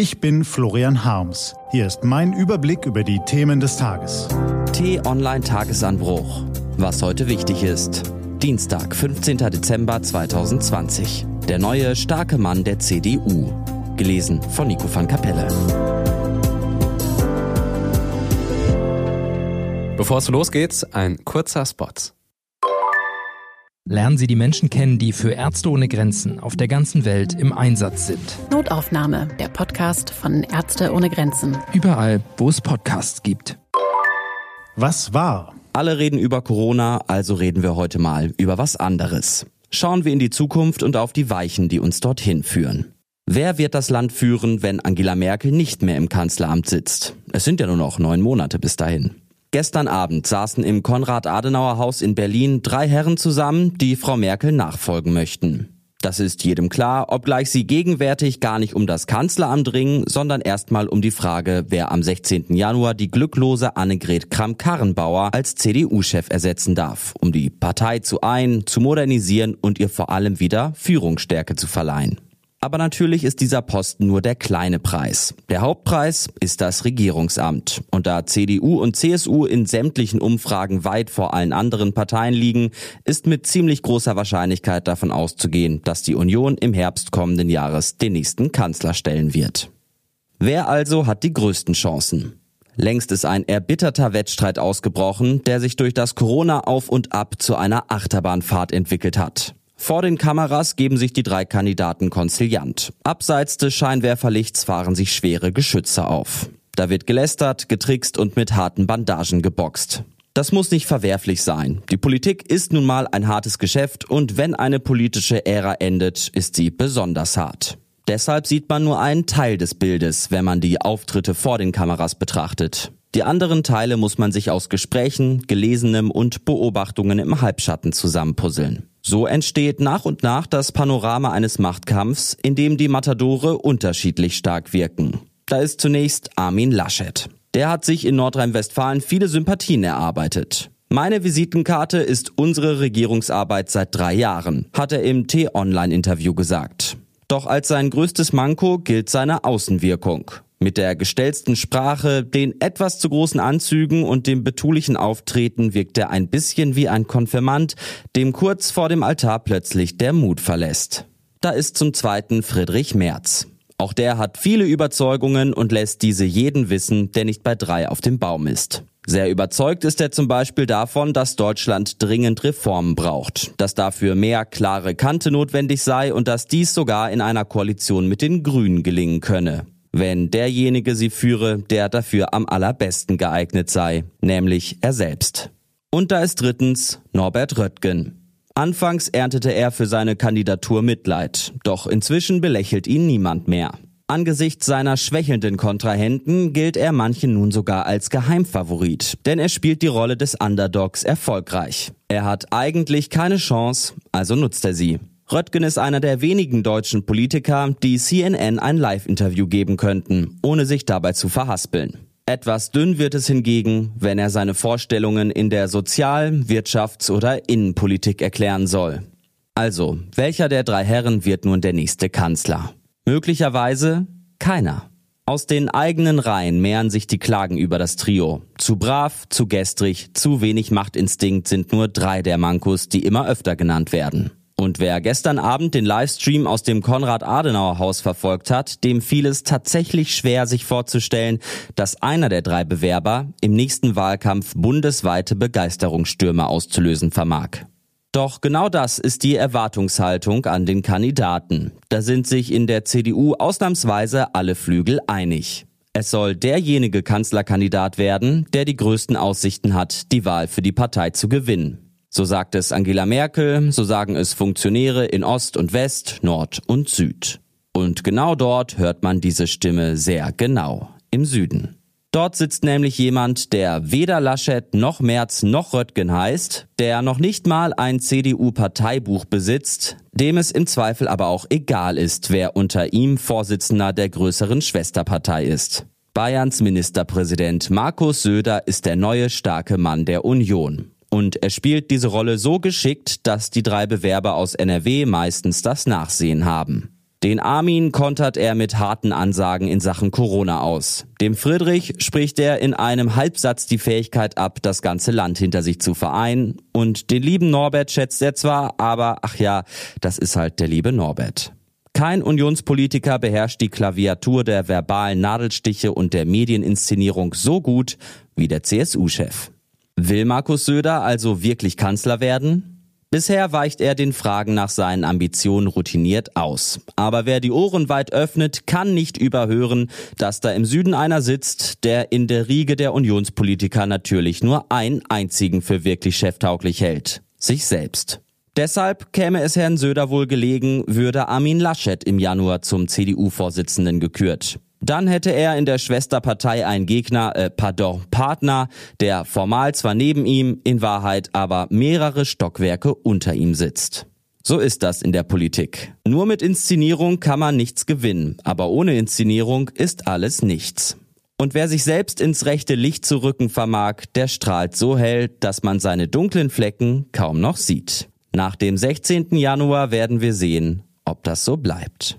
Ich bin Florian Harms. Hier ist mein Überblick über die Themen des Tages. T-Online Tagesanbruch. Was heute wichtig ist. Dienstag, 15. Dezember 2020. Der neue starke Mann der CDU. Gelesen von Nico van Kapelle. Bevor es losgeht, ein kurzer Spot. Lernen Sie die Menschen kennen, die für Ärzte ohne Grenzen auf der ganzen Welt im Einsatz sind. Notaufnahme, der Podcast von Ärzte ohne Grenzen. Überall, wo es Podcasts gibt. Was war? Alle reden über Corona, also reden wir heute mal über was anderes. Schauen wir in die Zukunft und auf die Weichen, die uns dorthin führen. Wer wird das Land führen, wenn Angela Merkel nicht mehr im Kanzleramt sitzt? Es sind ja nur noch neun Monate bis dahin. Gestern Abend saßen im Konrad-Adenauer-Haus in Berlin drei Herren zusammen, die Frau Merkel nachfolgen möchten. Das ist jedem klar, obgleich sie gegenwärtig gar nicht um das Kanzleramt ringen, sondern erstmal um die Frage, wer am 16. Januar die glücklose Annegret Kramp-Karrenbauer als CDU-Chef ersetzen darf, um die Partei zu ein, zu modernisieren und ihr vor allem wieder Führungsstärke zu verleihen. Aber natürlich ist dieser Posten nur der kleine Preis. Der Hauptpreis ist das Regierungsamt. Und da CDU und CSU in sämtlichen Umfragen weit vor allen anderen Parteien liegen, ist mit ziemlich großer Wahrscheinlichkeit davon auszugehen, dass die Union im Herbst kommenden Jahres den nächsten Kanzler stellen wird. Wer also hat die größten Chancen? Längst ist ein erbitterter Wettstreit ausgebrochen, der sich durch das Corona auf und ab zu einer Achterbahnfahrt entwickelt hat. Vor den Kameras geben sich die drei Kandidaten konziliant. Abseits des Scheinwerferlichts fahren sich schwere Geschütze auf. Da wird gelästert, getrickst und mit harten Bandagen geboxt. Das muss nicht verwerflich sein. Die Politik ist nun mal ein hartes Geschäft und wenn eine politische Ära endet, ist sie besonders hart. Deshalb sieht man nur einen Teil des Bildes, wenn man die Auftritte vor den Kameras betrachtet. Die anderen Teile muss man sich aus Gesprächen, Gelesenem und Beobachtungen im Halbschatten zusammenpuzzeln. So entsteht nach und nach das Panorama eines Machtkampfs, in dem die Matadore unterschiedlich stark wirken. Da ist zunächst Armin Laschet. Der hat sich in Nordrhein-Westfalen viele Sympathien erarbeitet. Meine Visitenkarte ist unsere Regierungsarbeit seit drei Jahren, hat er im T-Online-Interview gesagt. Doch als sein größtes Manko gilt seine Außenwirkung. Mit der gestellten Sprache, den etwas zu großen Anzügen und dem betulichen Auftreten wirkt er ein bisschen wie ein Konfirmand, dem kurz vor dem Altar plötzlich der Mut verlässt. Da ist zum zweiten Friedrich Merz. Auch der hat viele Überzeugungen und lässt diese jeden wissen, der nicht bei drei auf dem Baum ist. Sehr überzeugt ist er zum Beispiel davon, dass Deutschland dringend Reformen braucht, dass dafür mehr klare Kante notwendig sei und dass dies sogar in einer Koalition mit den Grünen gelingen könne wenn derjenige sie führe, der dafür am allerbesten geeignet sei, nämlich er selbst. Und da ist drittens Norbert Röttgen. Anfangs erntete er für seine Kandidatur Mitleid, doch inzwischen belächelt ihn niemand mehr. Angesichts seiner schwächelnden Kontrahenten gilt er manchen nun sogar als Geheimfavorit, denn er spielt die Rolle des Underdogs erfolgreich. Er hat eigentlich keine Chance, also nutzt er sie. Röttgen ist einer der wenigen deutschen Politiker, die CNN ein Live-Interview geben könnten, ohne sich dabei zu verhaspeln. Etwas dünn wird es hingegen, wenn er seine Vorstellungen in der Sozial-, Wirtschafts- oder Innenpolitik erklären soll. Also, welcher der drei Herren wird nun der nächste Kanzler? Möglicherweise keiner. Aus den eigenen Reihen mehren sich die Klagen über das Trio. Zu brav, zu gestrig, zu wenig Machtinstinkt sind nur drei der Mankos, die immer öfter genannt werden. Und wer gestern Abend den Livestream aus dem Konrad-Adenauer-Haus verfolgt hat, dem fiel es tatsächlich schwer, sich vorzustellen, dass einer der drei Bewerber im nächsten Wahlkampf bundesweite Begeisterungsstürme auszulösen vermag. Doch genau das ist die Erwartungshaltung an den Kandidaten. Da sind sich in der CDU ausnahmsweise alle Flügel einig. Es soll derjenige Kanzlerkandidat werden, der die größten Aussichten hat, die Wahl für die Partei zu gewinnen. So sagt es Angela Merkel, so sagen es Funktionäre in Ost und West, Nord und Süd. Und genau dort hört man diese Stimme sehr genau, im Süden. Dort sitzt nämlich jemand, der weder Laschet noch Merz noch Röttgen heißt, der noch nicht mal ein CDU-Parteibuch besitzt, dem es im Zweifel aber auch egal ist, wer unter ihm Vorsitzender der größeren Schwesterpartei ist. Bayerns Ministerpräsident Markus Söder ist der neue starke Mann der Union. Und er spielt diese Rolle so geschickt, dass die drei Bewerber aus NRW meistens das Nachsehen haben. Den Armin kontert er mit harten Ansagen in Sachen Corona aus. Dem Friedrich spricht er in einem Halbsatz die Fähigkeit ab, das ganze Land hinter sich zu vereinen. Und den lieben Norbert schätzt er zwar, aber ach ja, das ist halt der liebe Norbert. Kein Unionspolitiker beherrscht die Klaviatur der verbalen Nadelstiche und der Medieninszenierung so gut wie der CSU-Chef. Will Markus Söder also wirklich Kanzler werden? Bisher weicht er den Fragen nach seinen Ambitionen routiniert aus. Aber wer die Ohren weit öffnet, kann nicht überhören, dass da im Süden einer sitzt, der in der Riege der Unionspolitiker natürlich nur einen einzigen für wirklich cheftauglich hält. Sich selbst. Deshalb käme es Herrn Söder wohl gelegen, würde Armin Laschet im Januar zum CDU-Vorsitzenden gekürt. Dann hätte er in der Schwesterpartei einen Gegner, äh, pardon, Partner, der formal zwar neben ihm, in Wahrheit aber mehrere Stockwerke unter ihm sitzt. So ist das in der Politik. Nur mit Inszenierung kann man nichts gewinnen, aber ohne Inszenierung ist alles nichts. Und wer sich selbst ins rechte Licht zu rücken vermag, der strahlt so hell, dass man seine dunklen Flecken kaum noch sieht. Nach dem 16. Januar werden wir sehen, ob das so bleibt.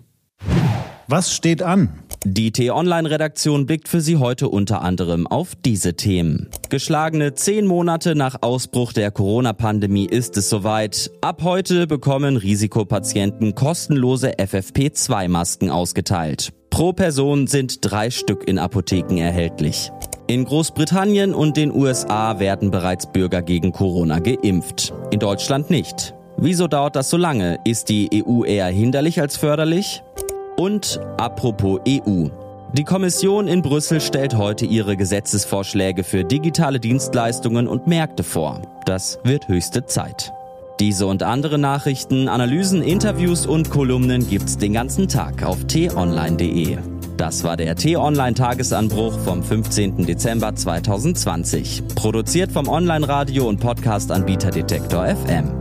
Was steht an? Die T-Online-Redaktion blickt für Sie heute unter anderem auf diese Themen. Geschlagene zehn Monate nach Ausbruch der Corona-Pandemie ist es soweit. Ab heute bekommen Risikopatienten kostenlose FFP2-Masken ausgeteilt. Pro Person sind drei Stück in Apotheken erhältlich. In Großbritannien und den USA werden bereits Bürger gegen Corona geimpft. In Deutschland nicht. Wieso dauert das so lange? Ist die EU eher hinderlich als förderlich? Und apropos EU. Die Kommission in Brüssel stellt heute ihre Gesetzesvorschläge für digitale Dienstleistungen und Märkte vor. Das wird höchste Zeit. Diese und andere Nachrichten, Analysen, Interviews und Kolumnen gibt's den ganzen Tag auf t-online.de. Das war der T-Online-Tagesanbruch vom 15. Dezember 2020. Produziert vom Online-Radio- und Podcast-Anbieter Detektor FM.